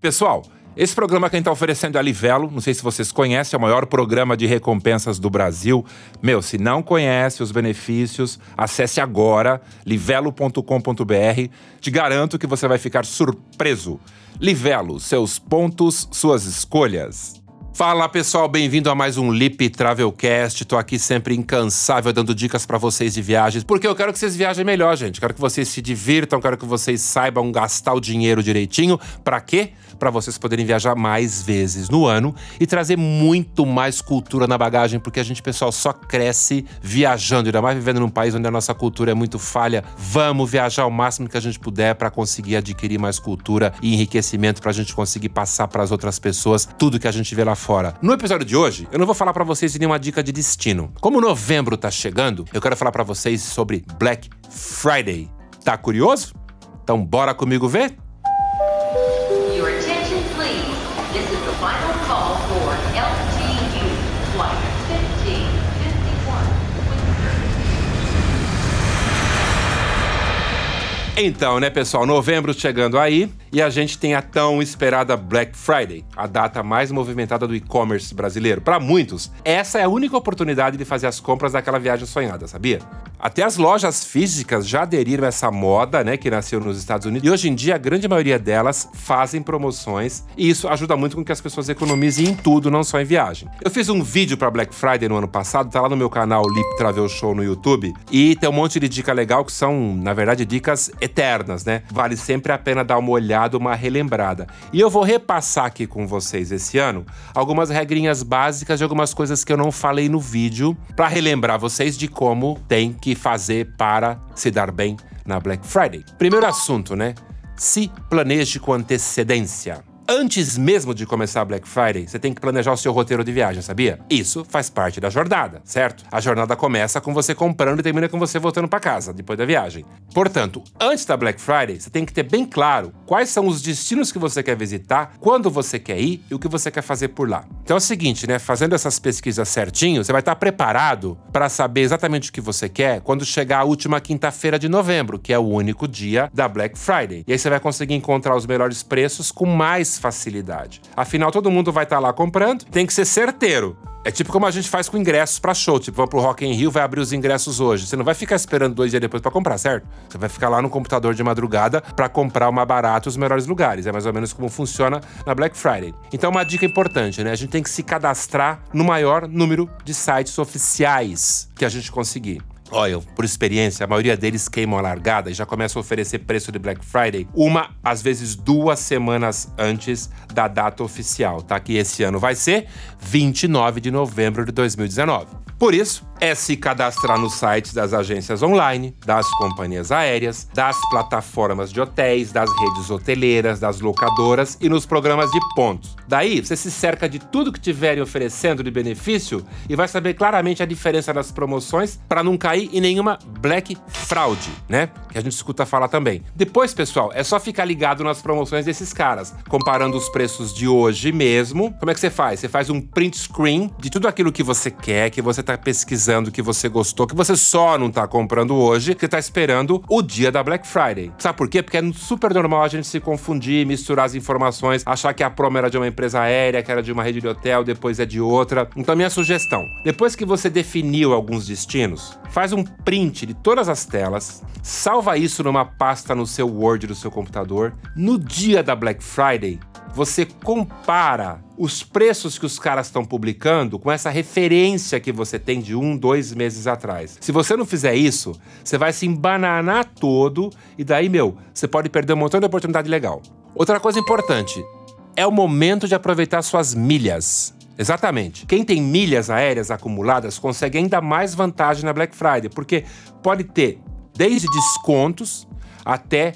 Pessoal, esse programa que a gente está oferecendo é a Livelo, não sei se vocês conhecem, é o maior programa de recompensas do Brasil. Meu, se não conhece os benefícios, acesse agora livelo.com.br. Te garanto que você vai ficar surpreso. Livelo, seus pontos, suas escolhas. Fala pessoal, bem-vindo a mais um Lip Travelcast. Tô aqui sempre incansável dando dicas para vocês de viagens, porque eu quero que vocês viajem melhor, gente. Quero que vocês se divirtam, quero que vocês saibam gastar o dinheiro direitinho. Para quê? Para vocês poderem viajar mais vezes no ano e trazer muito mais cultura na bagagem, porque a gente, pessoal, só cresce viajando, ainda mais vivendo num país onde a nossa cultura é muito falha. Vamos viajar o máximo que a gente puder para conseguir adquirir mais cultura e enriquecimento para a gente conseguir passar para as outras pessoas tudo que a gente vê lá fora fora. No episódio de hoje, eu não vou falar para vocês de nenhuma dica de destino. Como novembro tá chegando, eu quero falar para vocês sobre Black Friday. Tá curioso? Então bora comigo ver? Então, né, pessoal, novembro chegando aí. E a gente tem a tão esperada Black Friday, a data mais movimentada do e-commerce brasileiro. Para muitos, essa é a única oportunidade de fazer as compras daquela viagem sonhada, sabia? Até as lojas físicas já aderiram a essa moda, né, que nasceu nos Estados Unidos. E hoje em dia, a grande maioria delas fazem promoções e isso ajuda muito com que as pessoas economizem em tudo, não só em viagem. Eu fiz um vídeo para Black Friday no ano passado, tá lá no meu canal Lip Travel Show no YouTube, e tem um monte de dica legal que são, na verdade, dicas eternas, né? Vale sempre a pena dar uma olhada uma relembrada. E eu vou repassar aqui com vocês esse ano algumas regrinhas básicas de algumas coisas que eu não falei no vídeo, para relembrar vocês de como tem que fazer para se dar bem na Black Friday. Primeiro assunto, né? Se planeje com antecedência. Antes mesmo de começar a Black Friday, você tem que planejar o seu roteiro de viagem, sabia? Isso faz parte da jornada, certo? A jornada começa com você comprando e termina com você voltando para casa depois da viagem. Portanto, antes da Black Friday, você tem que ter bem claro quais são os destinos que você quer visitar, quando você quer ir e o que você quer fazer por lá. Então é o seguinte, né? Fazendo essas pesquisas certinho, você vai estar preparado para saber exatamente o que você quer quando chegar a última quinta-feira de novembro, que é o único dia da Black Friday. E aí você vai conseguir encontrar os melhores preços com mais facilidade. Afinal, todo mundo vai estar tá lá comprando, tem que ser certeiro. É tipo como a gente faz com ingressos para show. Tipo, vamos pro Rock in Rio, vai abrir os ingressos hoje. Você não vai ficar esperando dois dias depois para comprar, certo? Você vai ficar lá no computador de madrugada para comprar uma barata os melhores lugares. É mais ou menos como funciona na Black Friday. Então, uma dica importante, né? A gente tem que se cadastrar no maior número de sites oficiais que a gente conseguir. Olha, por experiência, a maioria deles queimam a largada e já começam a oferecer preço de Black Friday uma, às vezes duas semanas antes da data oficial, tá? Que esse ano vai ser 29 de novembro de 2019. Por isso, é se cadastrar nos sites das agências online, das companhias aéreas, das plataformas de hotéis, das redes hoteleiras, das locadoras e nos programas de pontos. Daí, você se cerca de tudo que tiverem oferecendo de benefício e vai saber claramente a diferença das promoções para não cair em nenhuma black fraud, né? Que a gente escuta falar também. Depois, pessoal, é só ficar ligado nas promoções desses caras, comparando os preços de hoje mesmo. Como é que você faz? Você faz um print screen de tudo aquilo que você quer, que você está pesquisando pesquisando que você gostou, que você só não tá comprando hoje, que tá esperando o dia da Black Friday. Sabe por quê? Porque é super normal a gente se confundir, misturar as informações, achar que a promo era de uma empresa aérea, que era de uma rede de hotel, depois é de outra. Então, minha sugestão: depois que você definiu alguns destinos, faz um print de todas as telas, salva isso numa pasta no seu Word do seu computador. No dia da Black Friday, você compara os preços que os caras estão publicando com essa referência que você tem de um, dois meses atrás. Se você não fizer isso, você vai se embananar todo e daí, meu, você pode perder um montão de oportunidade legal. Outra coisa importante, é o momento de aproveitar suas milhas. Exatamente. Quem tem milhas aéreas acumuladas consegue ainda mais vantagem na Black Friday, porque pode ter desde descontos até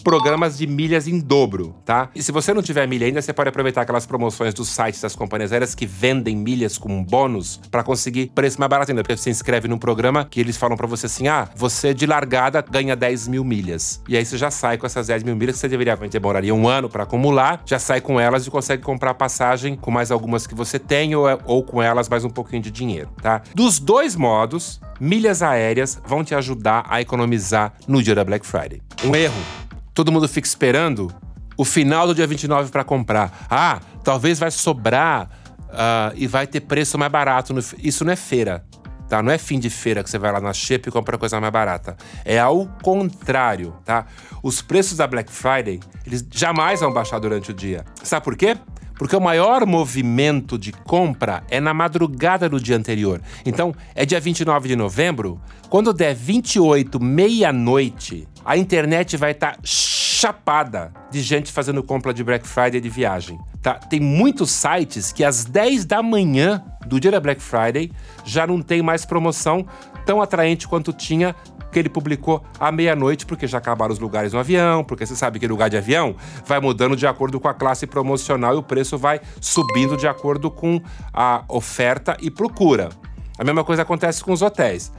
programas de milhas em dobro, tá? E se você não tiver milha ainda, você pode aproveitar aquelas promoções dos sites das companhias aéreas que vendem milhas com bônus para conseguir preço mais barato ainda. Porque você se inscreve num programa que eles falam para você assim: ah, você de largada ganha 10 mil milhas. E aí você já sai com essas 10 mil milhas que você deveria, demoraria um ano para acumular, já sai com elas e consegue comprar passagem com mais algumas que você tem ou, ou com elas mais um pouquinho de dinheiro, tá? Dos dois modos, milhas aéreas vão te ajudar a economizar no dia da Black Friday. Um erro todo mundo fica esperando o final do dia 29 para comprar. Ah, talvez vai sobrar uh, e vai ter preço mais barato. No, isso não é feira. Tá? Não é fim de feira que você vai lá na Sheep e compra coisa mais barata. É ao contrário, tá? Os preços da Black Friday, eles jamais vão baixar durante o dia. Sabe por quê? Porque o maior movimento de compra é na madrugada do dia anterior. Então, é dia 29 de novembro, quando der 28, meia-noite, a internet vai estar tá chapada de gente fazendo compra de Black Friday de viagem. Tá? Tem muitos sites que às 10 da manhã do dia da Black Friday já não tem mais promoção tão atraente quanto tinha que ele publicou à meia-noite, porque já acabaram os lugares no avião, porque você sabe que lugar de avião vai mudando de acordo com a classe promocional e o preço vai subindo de acordo com a oferta e procura. A mesma coisa acontece com os hotéis.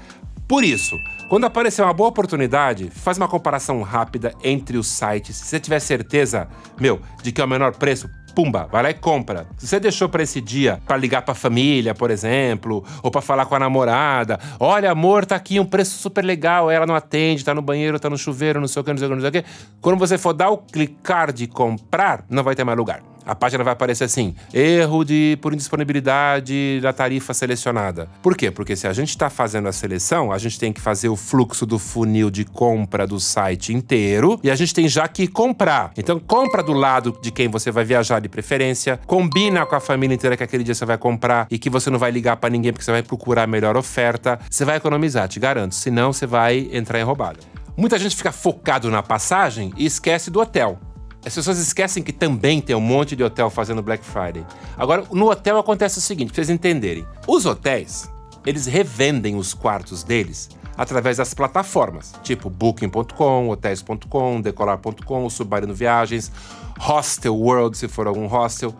Por isso, quando aparecer uma boa oportunidade, faz uma comparação rápida entre os sites. Se você tiver certeza, meu, de que é o menor preço, pumba, vai lá e compra. Se você deixou para esse dia para ligar para a família, por exemplo, ou para falar com a namorada, olha, amor, tá aqui um preço super legal, ela não atende, tá no banheiro, tá no chuveiro, não sei o que, não sei o que, não sei o que. Quando você for dar o clicar de comprar, não vai ter mais lugar. A página vai aparecer assim: erro de por indisponibilidade da tarifa selecionada. Por quê? Porque se a gente está fazendo a seleção, a gente tem que fazer o fluxo do funil de compra do site inteiro e a gente tem já que comprar. Então, compra do lado de quem você vai viajar de preferência, combina com a família inteira que aquele dia você vai comprar e que você não vai ligar para ninguém porque você vai procurar a melhor oferta. Você vai economizar, te garanto. Senão, você vai entrar em roubada. Muita gente fica focado na passagem e esquece do hotel. As pessoas esquecem que também tem um monte de hotel fazendo Black Friday. Agora, no hotel acontece o seguinte, pra vocês entenderem. Os hotéis, eles revendem os quartos deles através das plataformas, tipo booking.com, hotels.com, decolar.com, Submarino Viagens, Hostel World, se for algum hostel.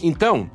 Então,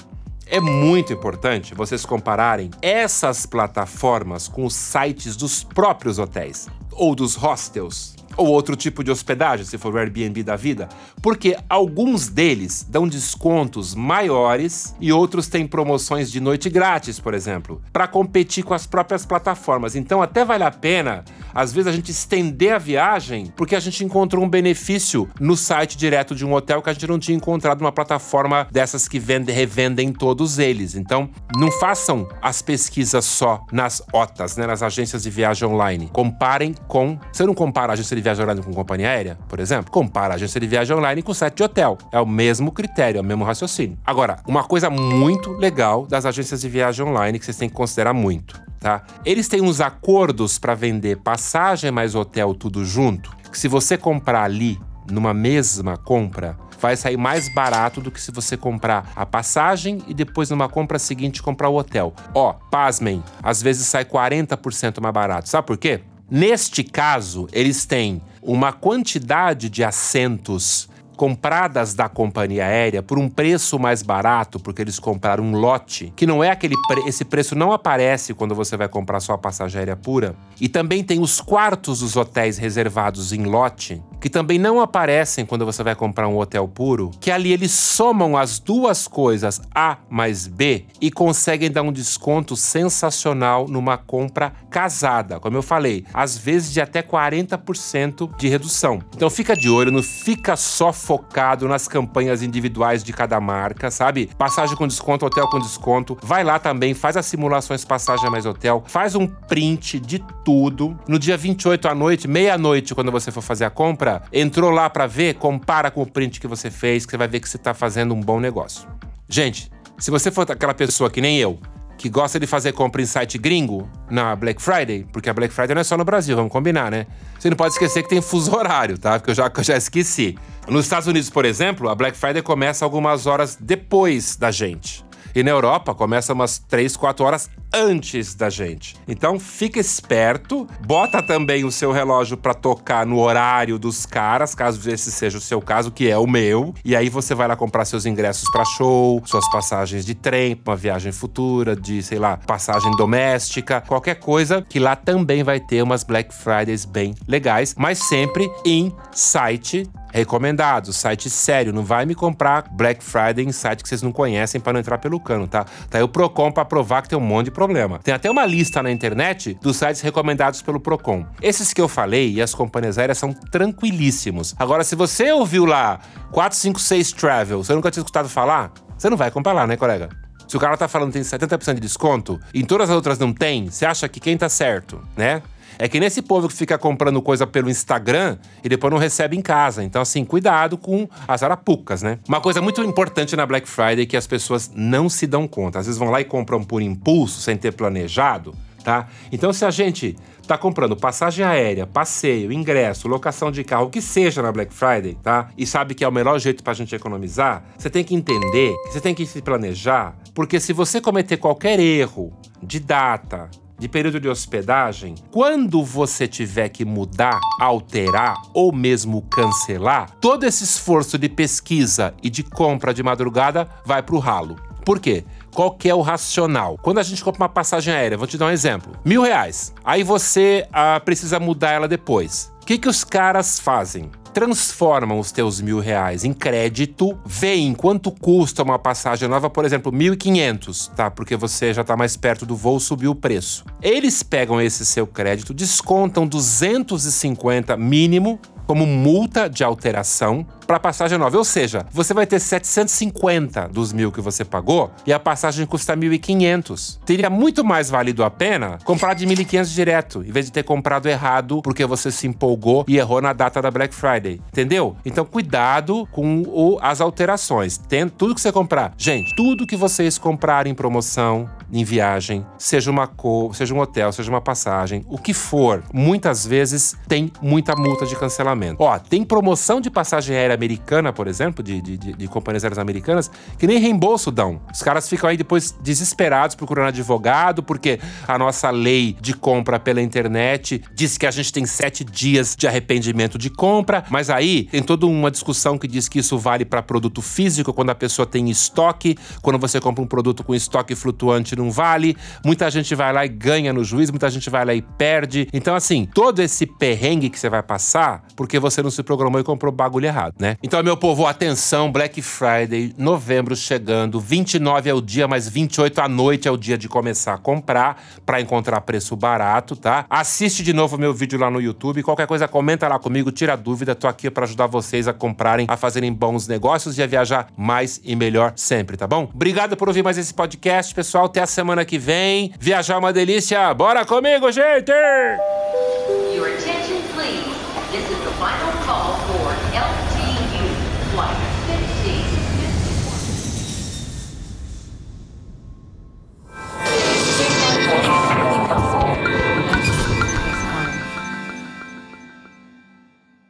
é muito importante vocês compararem essas plataformas com os sites dos próprios hotéis ou dos hostels ou outro tipo de hospedagem, se for o Airbnb da vida, porque alguns deles dão descontos maiores e outros têm promoções de noite grátis, por exemplo, para competir com as próprias plataformas. Então até vale a pena, às vezes, a gente estender a viagem porque a gente encontrou um benefício no site direto de um hotel que a gente não tinha encontrado numa plataforma dessas que vende, revendem todos eles. Então, não façam as pesquisas só nas OTAs, né, nas agências de viagem online. Comparem com. Você não compara a agência de viagem online com companhia aérea, por exemplo? Compara a agência de viagem online com site de hotel. É o mesmo critério, é o mesmo raciocínio. Agora, uma coisa muito legal das agências de viagem online que vocês têm que considerar muito, tá? Eles têm uns acordos para vender passagem mais hotel tudo junto, que se você comprar ali numa mesma compra, vai sair mais barato do que se você comprar a passagem e depois numa compra seguinte comprar o hotel. Ó, pasmem, às vezes sai 40% mais barato. Sabe por quê? Neste caso, eles têm uma quantidade de assentos compradas da companhia aérea por um preço mais barato, porque eles compraram um lote, que não é aquele pre esse preço não aparece quando você vai comprar sua passagem aérea pura. E também tem os quartos dos hotéis reservados em lote, que também não aparecem quando você vai comprar um hotel puro, que ali eles somam as duas coisas A mais B e conseguem dar um desconto sensacional numa compra casada. Como eu falei, às vezes de até 40% de redução. Então fica de olho, não fica só focado nas campanhas individuais de cada marca, sabe? Passagem com desconto, hotel com desconto. Vai lá também, faz as simulações passagem mais hotel, faz um print de tudo. No dia 28 à noite, meia-noite, quando você for fazer a compra, entrou lá para ver, compara com o print que você fez, que você vai ver que você está fazendo um bom negócio. Gente, se você for aquela pessoa que nem eu, que gosta de fazer compra em site gringo na Black Friday, porque a Black Friday não é só no Brasil, vamos combinar, né? Você não pode esquecer que tem fuso horário, tá? Porque eu já, eu já esqueci. Nos Estados Unidos, por exemplo, a Black Friday começa algumas horas depois da gente. E na Europa começa umas 3, 4 horas antes da gente. Então fica esperto, bota também o seu relógio para tocar no horário dos caras, caso esse seja o seu caso, que é o meu. E aí você vai lá comprar seus ingressos para show, suas passagens de trem, uma viagem futura, de, sei lá, passagem doméstica, qualquer coisa, que lá também vai ter umas Black Fridays bem legais, mas sempre em site Recomendado, site sério. Não vai me comprar Black Friday em site que vocês não conhecem para não entrar pelo cano, tá? Tá aí o Procon para provar que tem um monte de problema. Tem até uma lista na internet dos sites recomendados pelo Procon. Esses que eu falei e as companhias aéreas são tranquilíssimos. Agora, se você ouviu lá 456 Travel, você nunca tinha escutado falar, você não vai comprar lá, né, colega? Se o cara tá falando que tem 70% de desconto, e em todas as outras não tem, você acha que quem tá certo, né? É que nesse povo que fica comprando coisa pelo Instagram e depois não recebe em casa. Então, assim, cuidado com as arapucas, né? Uma coisa muito importante na Black Friday é que as pessoas não se dão conta. Às vezes vão lá e compram por impulso, sem ter planejado, tá? Então, se a gente tá comprando passagem aérea, passeio, ingresso, locação de carro, o que seja na Black Friday, tá? E sabe que é o melhor jeito pra gente economizar, você tem que entender, você tem que se planejar, porque se você cometer qualquer erro de data, de período de hospedagem, quando você tiver que mudar, alterar ou mesmo cancelar, todo esse esforço de pesquisa e de compra de madrugada vai pro ralo. Por quê? Qual que é o racional? Quando a gente compra uma passagem aérea, vou te dar um exemplo: mil reais. Aí você ah, precisa mudar ela depois. O que, que os caras fazem? Transformam os teus mil reais em crédito, veem quanto custa uma passagem nova, por exemplo, 1.500, tá? Porque você já tá mais perto do voo, subiu o preço. Eles pegam esse seu crédito, descontam 250 mínimo como multa de alteração para passagem nova. Ou seja, você vai ter 750 dos mil que você pagou e a passagem custa 1.500. Teria muito mais valido a pena comprar de 1.500 direto, em vez de ter comprado errado porque você se empolgou e errou na data da Black Friday. Entendeu? Então, cuidado com o, as alterações. Tem tudo que você comprar. Gente, tudo que vocês comprarem em promoção, em viagem, seja uma cor, seja um hotel, seja uma passagem, o que for, muitas vezes tem muita multa de cancelamento. Ó, tem promoção de passagem aérea americana, por exemplo, de, de, de, de companhias aéreas americanas, que nem reembolso dão. Os caras ficam aí depois desesperados procurando advogado, porque a nossa lei de compra pela internet diz que a gente tem sete dias de arrependimento de compra, mas aí tem toda uma discussão que diz que isso vale para produto físico, quando a pessoa tem estoque, quando você compra um produto com estoque flutuante não vale. Muita gente vai lá e ganha no juiz, muita gente vai lá e perde. Então, assim, todo esse perrengue que você vai passar, porque você não se programou e comprou bagulho errado, né? Então, meu povo, atenção, Black Friday, novembro chegando, 29 é o dia, mas 28 à noite é o dia de começar a comprar para encontrar preço barato, tá? Assiste de novo meu vídeo lá no YouTube, qualquer coisa comenta lá comigo, tira dúvida, tô aqui para ajudar vocês a comprarem, a fazerem bons negócios e a viajar mais e melhor sempre, tá bom? Obrigado por ouvir mais esse podcast, pessoal. Até a semana que vem. Viajar é uma delícia. Bora comigo, gente!